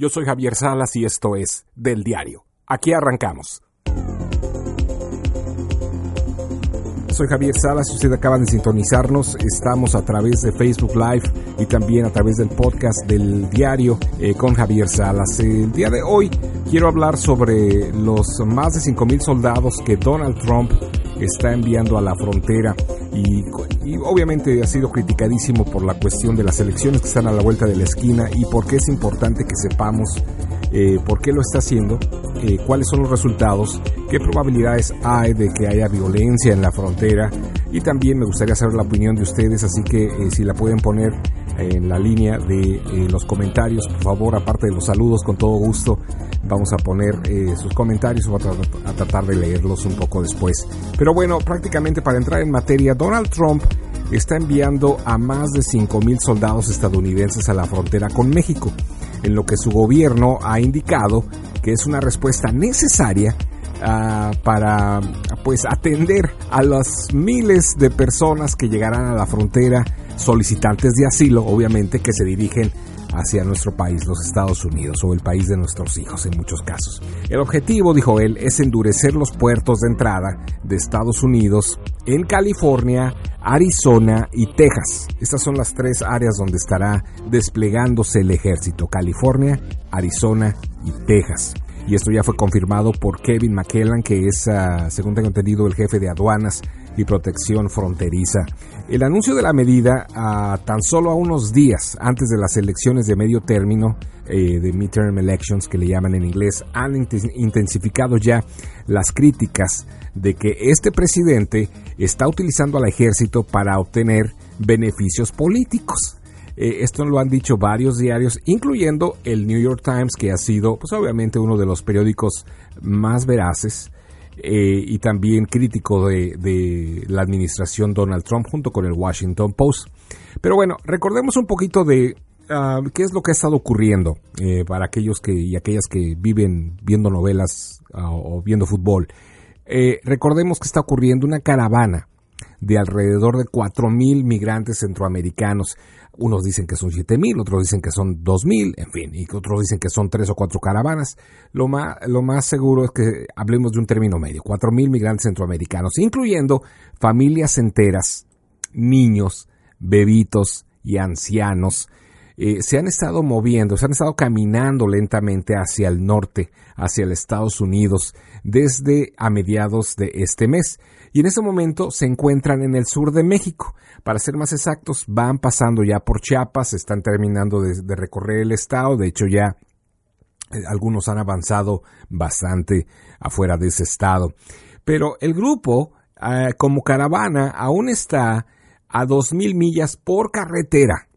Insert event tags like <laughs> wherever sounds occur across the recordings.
Yo soy Javier Salas y esto es Del Diario. Aquí arrancamos. Soy Javier Salas, si usted acaba de sintonizarnos, estamos a través de Facebook Live y también a través del podcast del diario eh, con Javier Salas. El día de hoy quiero hablar sobre los más de 5.000 soldados que Donald Trump está enviando a la frontera y, obviamente ha sido criticadísimo por la cuestión de las elecciones que están a la vuelta de la esquina y por qué es importante que sepamos eh, por qué lo está haciendo, eh, cuáles son los resultados, qué probabilidades hay de que haya violencia en la frontera. Y también me gustaría saber la opinión de ustedes, así que eh, si la pueden poner en la línea de los comentarios, por favor, aparte de los saludos, con todo gusto, vamos a poner sus comentarios o a, a tratar de leerlos un poco después. Pero bueno, prácticamente para entrar en materia, Donald Trump está enviando a más de 5.000 soldados estadounidenses a la frontera con México en lo que su gobierno ha indicado que es una respuesta necesaria uh, para pues atender a las miles de personas que llegarán a la frontera solicitantes de asilo, obviamente que se dirigen hacia nuestro país, los Estados Unidos, o el país de nuestros hijos en muchos casos. El objetivo, dijo él, es endurecer los puertos de entrada de Estados Unidos en California, Arizona y Texas. Estas son las tres áreas donde estará desplegándose el ejército, California, Arizona y Texas y esto ya fue confirmado por Kevin McKellan, que es, uh, según tengo entendido, el jefe de aduanas y protección fronteriza. El anuncio de la medida, a tan solo a unos días antes de las elecciones de medio término, eh, de midterm elections que le llaman en inglés, han intensificado ya las críticas de que este presidente está utilizando al ejército para obtener beneficios políticos. Eh, esto lo han dicho varios diarios, incluyendo el New York Times, que ha sido, pues obviamente, uno de los periódicos más veraces eh, y también crítico de, la administración Donald Trump, junto con el Washington Post. Pero bueno, recordemos un poquito de ah, qué es lo que ha estado ocurriendo eh, para aquellos que y aquellas que viven viendo novelas ah, o viendo fútbol. recordemos que está ocurriendo una caravana de alrededor de 4.000 migrantes centroamericanos. Unos dicen que son 7.000, otros dicen que son 2.000, en fin, y otros dicen que son tres o cuatro caravanas. Lo más, lo más seguro es que hablemos de un término medio, 4.000 migrantes centroamericanos, incluyendo familias enteras, niños, bebitos y ancianos. Eh, se han estado moviendo, se han estado caminando lentamente hacia el norte, hacia los Estados Unidos, desde a mediados de este mes y en ese momento se encuentran en el sur de México. Para ser más exactos, van pasando ya por Chiapas, están terminando de, recorrer el estado, de hecho ya eh, algunos han avanzado bastante afuera de ese estado. Pero el grupo, eh, como caravana, aún está a dos mil millas por carretera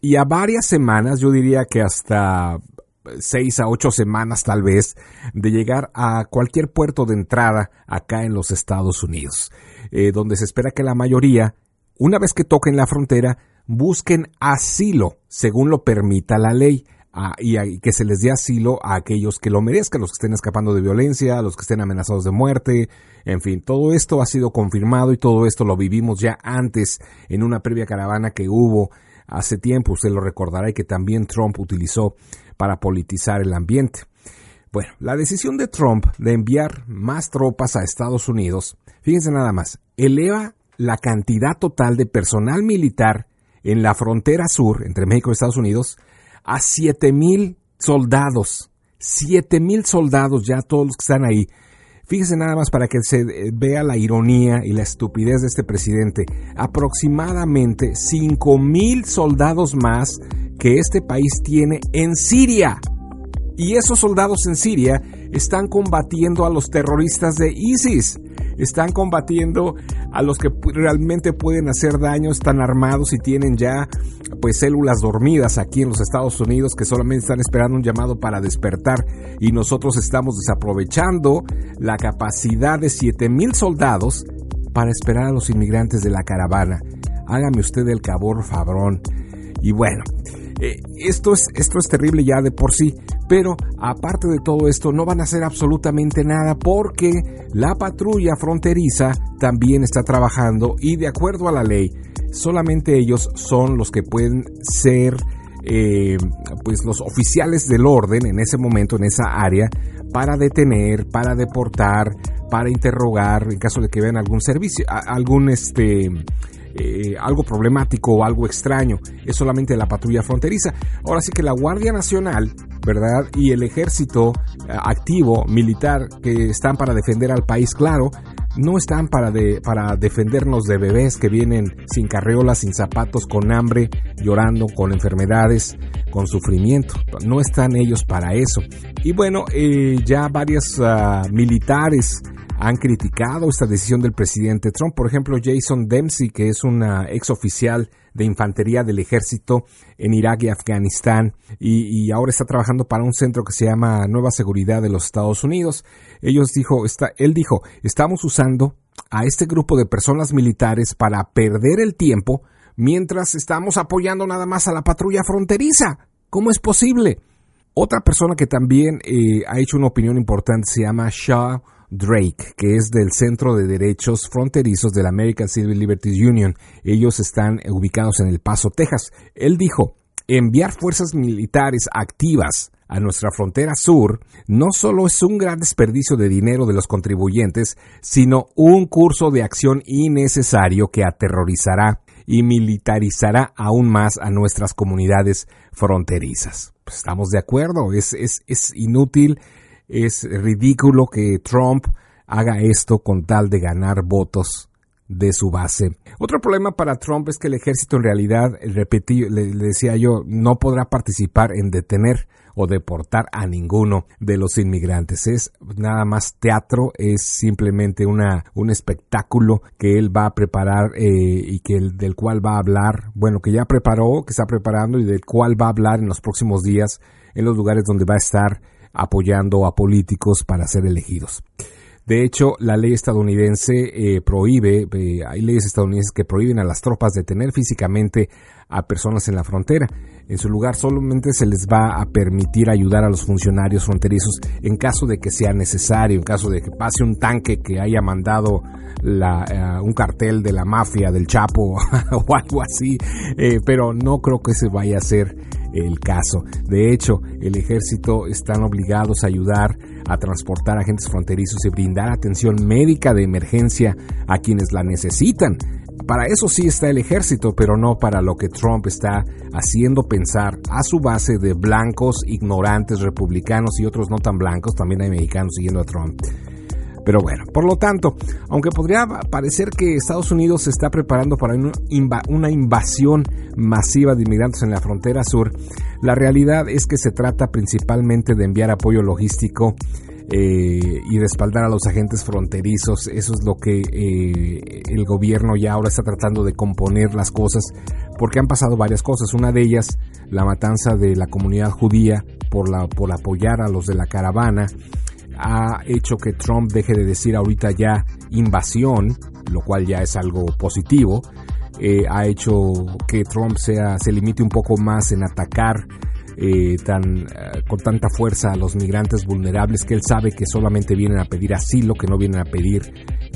y a varias semanas, yo diría que hasta seis a ocho semanas tal vez de llegar a cualquier puerto de entrada acá en los Estados Unidos, eh, donde se espera que la mayoría, una vez que toquen la frontera, busquen asilo según lo permita la ley. y, que se les dé asilo a aquellos que lo merezcan, los que estén escapando de violencia, los que estén amenazados de muerte, en fin, todo esto ha sido confirmado y todo esto lo vivimos ya antes en una previa caravana que hubo hace tiempo, usted lo recordará y que también Trump utilizó para politizar el ambiente. Bueno, la decisión de Trump de enviar más tropas a Estados Unidos, fíjense nada más, eleva la cantidad total de personal militar en la frontera sur entre México y Estados Unidos a 7 mil soldados. 7 mil soldados ya todos los que están ahí. Fíjense nada más para que se vea la ironía y la estupidez de este presidente. Aproximadamente 5 mil soldados más que este país tiene en Siria. Y esos soldados en Siria están combatiendo a los terroristas de ISIS. Están combatiendo a los que realmente pueden hacer daño, están armados y tienen ya pues células dormidas aquí en los Estados Unidos que solamente están esperando un llamado para despertar y nosotros estamos desaprovechando la capacidad de 7000 soldados para esperar a los inmigrantes de la caravana. Hágame usted el cabor fabrón. Y bueno, eh, esto, es, esto es terrible ya de por sí, pero aparte de todo esto no van a hacer absolutamente nada porque la patrulla fronteriza también está trabajando y de acuerdo a la ley, solamente ellos son los que pueden ser eh, pues los oficiales del orden en ese momento, en esa área, para detener, para deportar, para interrogar en caso de que vean algún servicio, algún este eh, algo problemático o algo extraño. Es solamente la patrulla fronteriza. Ahora sí que la Guardia Nacional, ¿verdad? Y el ejército eh, activo, militar, que están para defender al país, claro, no están para, de, para defendernos de bebés que vienen sin carreolas, sin zapatos, con hambre, llorando, con enfermedades, con sufrimiento. No están ellos para eso. Y bueno, eh, ya varios ah, militares han criticado esta decisión del presidente Trump. Por ejemplo, Jason Dempsey, que es un ex oficial de infantería del ejército en Irak y Afganistán y, ahora está trabajando para un centro que se llama Nueva Seguridad de los Estados Unidos. Ellos dijo, está, él dijo, estamos usando a este grupo de personas militares para perder el tiempo mientras estamos apoyando nada más a la patrulla fronteriza. ¿Cómo es posible? Otra persona que también eh, ha hecho una opinión importante se llama Shaw Drake, que es del Centro de Derechos Fronterizos de la American Civil Liberties Union. Ellos están ubicados en El Paso, Texas. Él dijo, enviar fuerzas militares activas a nuestra frontera sur no solo es un gran desperdicio de dinero de los contribuyentes, sino un curso de acción innecesario que aterrorizará y militarizará aún más a nuestras comunidades fronterizas. Pues estamos de acuerdo, es, es, es inútil es ridículo que Trump haga esto con tal de ganar votos de su base. Otro problema para Trump es que el ejército en realidad, repetí, le, decía yo, no podrá participar en detener o deportar a ninguno de los inmigrantes. Es nada más teatro, es simplemente una, un espectáculo que él va a preparar eh, y que el, del cual va a hablar, bueno, que ya preparó, que está preparando y del cual va a hablar en los próximos días en los lugares donde va a estar apoyando a políticos para ser elegidos. De hecho, la ley estadounidense eh, prohíbe, eh, hay leyes estadounidenses que prohíben a las tropas detener físicamente a personas en la frontera. En su lugar, solamente se les va a permitir ayudar a los funcionarios fronterizos en caso de que sea necesario, en caso de que pase un tanque que haya mandado eh, un cartel de la mafia, del Chapo <laughs> o algo así, pero no creo que se vaya a hacer el caso. De hecho, el ejército están obligados a ayudar a transportar agentes fronterizos y brindar atención médica de emergencia a quienes la necesitan. Para eso sí está el ejército, pero no para lo que Trump está haciendo pensar a su base de blancos, ignorantes, republicanos y otros no tan blancos, también hay mexicanos siguiendo a Trump. Pero bueno, por lo tanto, aunque podría parecer que Estados Unidos se está preparando para una invasión masiva de inmigrantes en la frontera sur, la realidad es que se trata principalmente de enviar apoyo logístico eh, y respaldar a los agentes fronterizos. Eso es lo que eh, el gobierno ya ahora está tratando de componer las cosas, porque han pasado varias cosas. Una de ellas, la matanza de la comunidad judía por, la, por apoyar a los de la caravana ha hecho que Trump deje de decir ahorita ya invasión, lo cual ya es algo positivo. Eh, ha hecho que Trump sea, se limite un poco más en atacar eh, tan, eh, con tanta fuerza a los migrantes vulnerables que él sabe que solamente vienen a pedir asilo, que no vienen a pedir,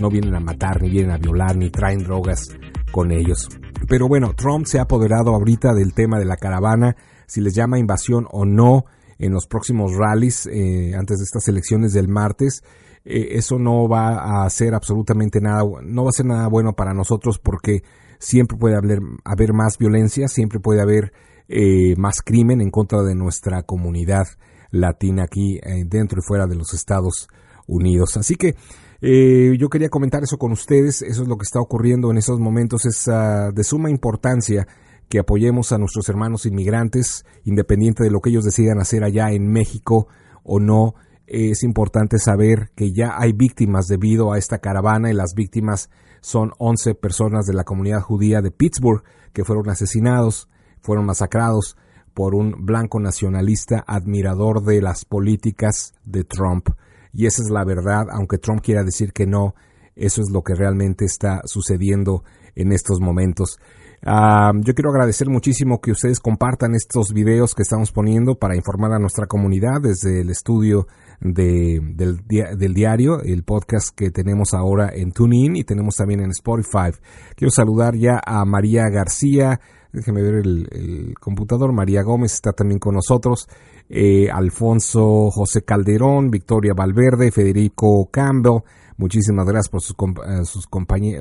no vienen a matar, ni vienen a violar, ni traen drogas con ellos. Pero bueno, Trump se ha apoderado ahorita del tema de la caravana, si les llama invasión o no, en los próximos rallies eh, antes de estas elecciones del martes. Eh, eso no va a hacer absolutamente nada, no va a ser nada bueno para nosotros porque siempre puede haber, haber más violencia, siempre puede haber eh, más crimen en contra de nuestra comunidad latina aquí dentro y fuera de los Estados Unidos. Así que yo quería comentar eso con ustedes, eso es lo que está ocurriendo en estos momentos, es ah, de suma importancia que apoyemos a nuestros hermanos inmigrantes, independiente de lo que ellos decidan hacer allá en México o no. Es importante saber que ya hay víctimas debido a esta caravana y las víctimas son 11 personas de la comunidad judía de Pittsburgh que fueron asesinados fueron masacrados por un blanco nacionalista admirador de las políticas de Trump. Y esa es la verdad, aunque Trump quiera decir que no, eso es lo que realmente está sucediendo en estos momentos. Yo quiero agradecer muchísimo que ustedes compartan estos videos que estamos poniendo para informar a nuestra comunidad desde el estudio de, del, del, diario, el podcast que tenemos ahora en TuneIn y tenemos también en Spotify. Quiero saludar ya a María García, déjeme ver el, computador, María Gómez está también con nosotros, eh, Alfonso José Calderón, Victoria Valverde, Federico Campbell, muchísimas gracias por sus, eh, sus,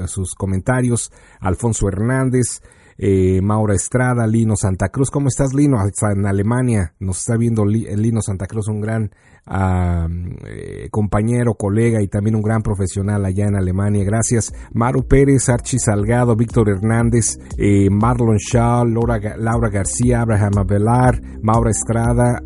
sus comentarios, Alfonso Hernández, eh, Maura Estrada, Lino Santa Cruz. ¿Cómo estás, Lino? En Alemania nos está viendo Lino Santa Cruz, un gran eh, compañero, colega y también un gran profesional allá en Alemania. Gracias. Maru Pérez, Archie Salgado, Víctor Hernández, eh, Marlon Shaw, Laura, García, Abraham Avelar, Maura Estrada,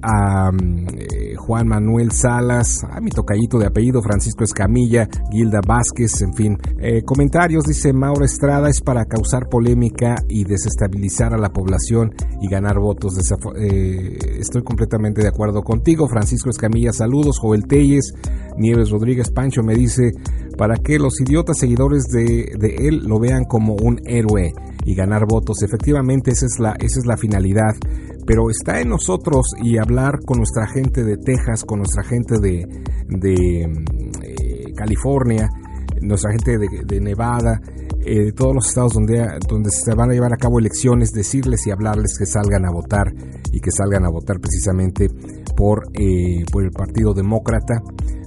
eh, Juan Manuel Salas, a mi tocallito de apellido, Francisco Escamilla, Gilda Vázquez, en fin. comentarios, dice Maura Estrada, es para causar polémica y desestabilizar a la población y ganar votos. estoy completamente de acuerdo contigo, Francisco Escamilla saludos. Joel Telles, Nieves Rodríguez Pancho me dice, para que los idiotas seguidores de, él lo vean como un héroe y ganar votos. Efectivamente, esa es la, esa es la finalidad. Pero está en nosotros y hablar con nuestra gente de Texas, con nuestra gente de, de eh, California, nuestra gente de, Nevada, eh, todos los estados donde, donde se van a llevar a cabo elecciones, decirles y hablarles que salgan a votar y que salgan a votar precisamente por, eh, por el Partido Demócrata.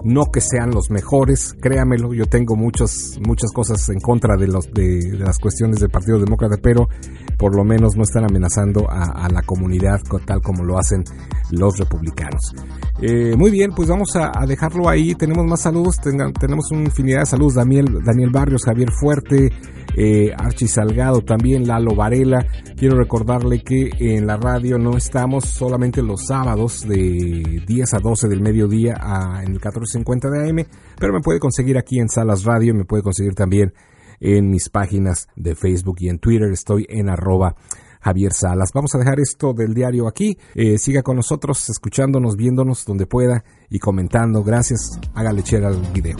No que sean los mejores, créamelo, yo tengo muchos, muchas cosas en contra de, los, de, las cuestiones del Partido Demócrata, pero por lo menos no están amenazando a, la comunidad tal como lo hacen los republicanos. Eh, muy bien, pues vamos a, dejarlo ahí. Tenemos más saludos, tenemos una infinidad de saludos. Daniel, Daniel Barrios, Javier Fuerte, eh, Salgado, también Lalo Varela. Quiero recordarle que en la radio no estamos solamente los sábados de 10 a 12 del mediodía a, en el 1450 de AM, pero me puede conseguir aquí en Salas Radio, me puede conseguir también en mis páginas de Facebook y en Twitter. Estoy en arroba Javier Salas. Vamos a dejar esto del diario aquí. Eh, siga con nosotros, escuchándonos, viéndonos donde pueda y comentando. Gracias. Hágale share al video.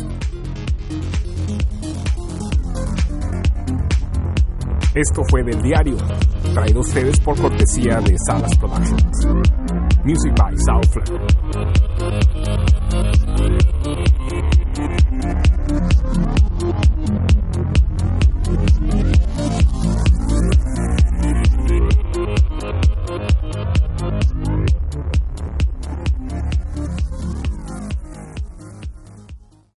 Esto fue del diario, traído a ustedes por cortesía de Salas Productions. Music by Southland.